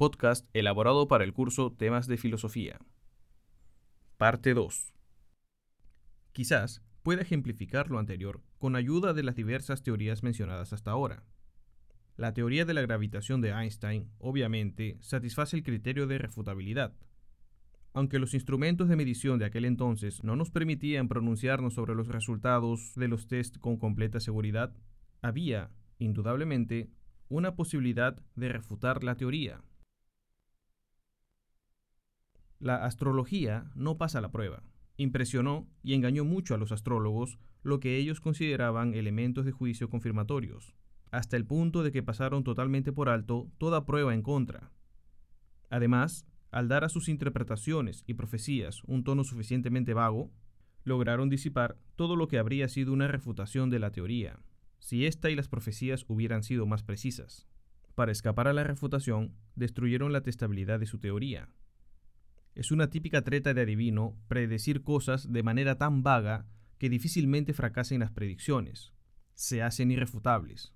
podcast elaborado para el curso Temas de Filosofía. Parte 2. Quizás pueda ejemplificar lo anterior con ayuda de las diversas teorías mencionadas hasta ahora. La teoría de la gravitación de Einstein, obviamente, satisface el criterio de refutabilidad. Aunque los instrumentos de medición de aquel entonces no nos permitían pronunciarnos sobre los resultados de los test con completa seguridad, había, indudablemente, una posibilidad de refutar la teoría. La astrología no pasa la prueba. Impresionó y engañó mucho a los astrólogos lo que ellos consideraban elementos de juicio confirmatorios, hasta el punto de que pasaron totalmente por alto toda prueba en contra. Además, al dar a sus interpretaciones y profecías un tono suficientemente vago, lograron disipar todo lo que habría sido una refutación de la teoría, si ésta y las profecías hubieran sido más precisas. Para escapar a la refutación, destruyeron la testabilidad de su teoría. Es una típica treta de adivino predecir cosas de manera tan vaga que difícilmente fracasen las predicciones. Se hacen irrefutables.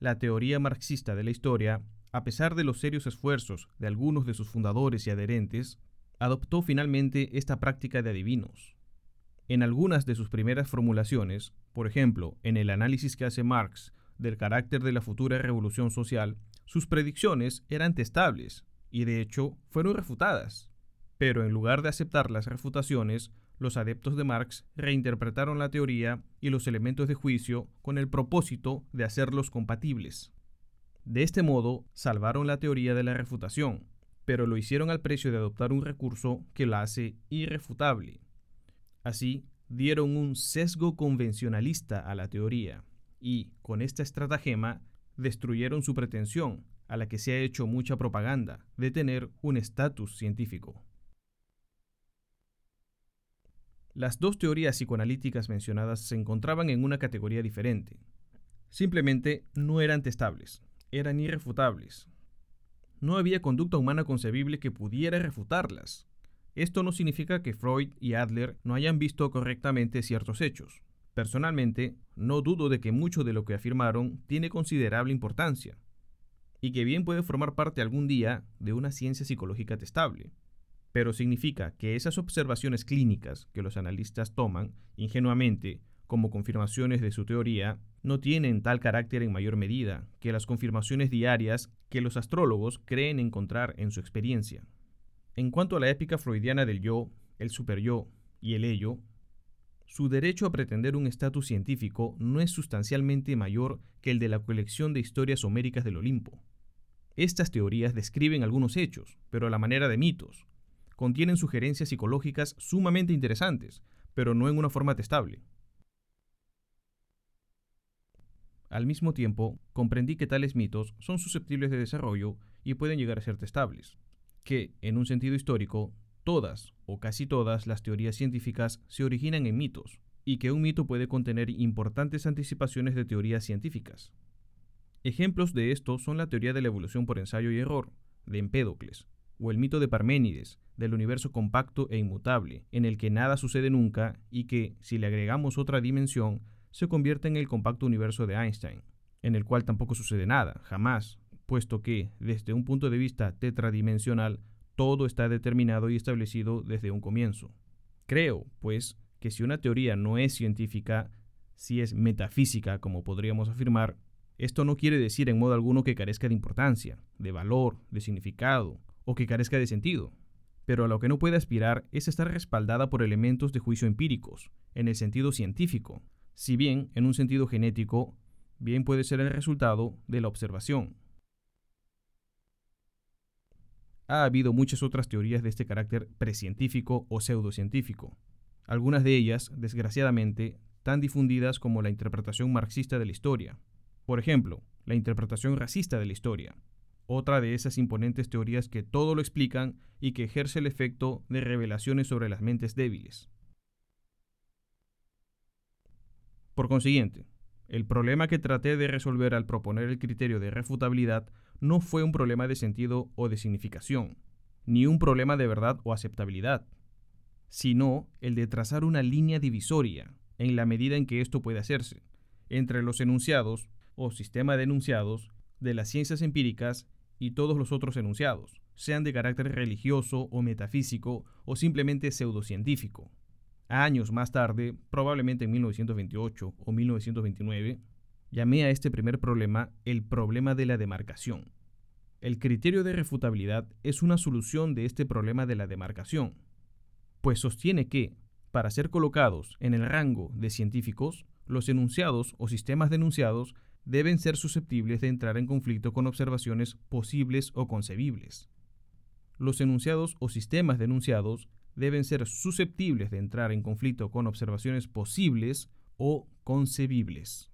La teoría marxista de la historia, a pesar de los serios esfuerzos de algunos de sus fundadores y adherentes, adoptó finalmente esta práctica de adivinos. En algunas de sus primeras formulaciones, por ejemplo, en el análisis que hace Marx del carácter de la futura revolución social, sus predicciones eran testables y de hecho fueron refutadas. Pero en lugar de aceptar las refutaciones, los adeptos de Marx reinterpretaron la teoría y los elementos de juicio con el propósito de hacerlos compatibles. De este modo, salvaron la teoría de la refutación, pero lo hicieron al precio de adoptar un recurso que la hace irrefutable. Así, dieron un sesgo convencionalista a la teoría y, con esta estratagema, destruyeron su pretensión, a la que se ha hecho mucha propaganda, de tener un estatus científico. Las dos teorías psicoanalíticas mencionadas se encontraban en una categoría diferente. Simplemente no eran testables, eran irrefutables. No había conducta humana concebible que pudiera refutarlas. Esto no significa que Freud y Adler no hayan visto correctamente ciertos hechos. Personalmente, no dudo de que mucho de lo que afirmaron tiene considerable importancia, y que bien puede formar parte algún día de una ciencia psicológica testable pero significa que esas observaciones clínicas que los analistas toman ingenuamente como confirmaciones de su teoría no tienen tal carácter en mayor medida que las confirmaciones diarias que los astrólogos creen encontrar en su experiencia. En cuanto a la épica freudiana del yo, el superyo y el ello, su derecho a pretender un estatus científico no es sustancialmente mayor que el de la colección de historias homéricas del Olimpo. Estas teorías describen algunos hechos, pero a la manera de mitos, contienen sugerencias psicológicas sumamente interesantes, pero no en una forma testable. Al mismo tiempo, comprendí que tales mitos son susceptibles de desarrollo y pueden llegar a ser testables, que, en un sentido histórico, todas o casi todas las teorías científicas se originan en mitos, y que un mito puede contener importantes anticipaciones de teorías científicas. Ejemplos de esto son la teoría de la evolución por ensayo y error, de Empédocles, o el mito de Parménides, del universo compacto e inmutable, en el que nada sucede nunca y que, si le agregamos otra dimensión, se convierte en el compacto universo de Einstein, en el cual tampoco sucede nada, jamás, puesto que, desde un punto de vista tetradimensional, todo está determinado y establecido desde un comienzo. Creo, pues, que si una teoría no es científica, si es metafísica, como podríamos afirmar, esto no quiere decir en modo alguno que carezca de importancia, de valor, de significado, o que carezca de sentido pero a lo que no puede aspirar es estar respaldada por elementos de juicio empíricos, en el sentido científico, si bien en un sentido genético, bien puede ser el resultado de la observación. Ha habido muchas otras teorías de este carácter precientífico o pseudocientífico, algunas de ellas, desgraciadamente, tan difundidas como la interpretación marxista de la historia. Por ejemplo, la interpretación racista de la historia, otra de esas imponentes teorías que todo lo explican y que ejerce el efecto de revelaciones sobre las mentes débiles. Por consiguiente, el problema que traté de resolver al proponer el criterio de refutabilidad no fue un problema de sentido o de significación, ni un problema de verdad o aceptabilidad, sino el de trazar una línea divisoria, en la medida en que esto puede hacerse, entre los enunciados o sistema de enunciados de las ciencias empíricas y todos los otros enunciados, sean de carácter religioso o metafísico o simplemente pseudocientífico. Años más tarde, probablemente en 1928 o 1929, llamé a este primer problema el problema de la demarcación. El criterio de refutabilidad es una solución de este problema de la demarcación, pues sostiene que, para ser colocados en el rango de científicos, los enunciados o sistemas de enunciados deben ser susceptibles de entrar en conflicto con observaciones posibles o concebibles. Los enunciados o sistemas de enunciados deben ser susceptibles de entrar en conflicto con observaciones posibles o concebibles.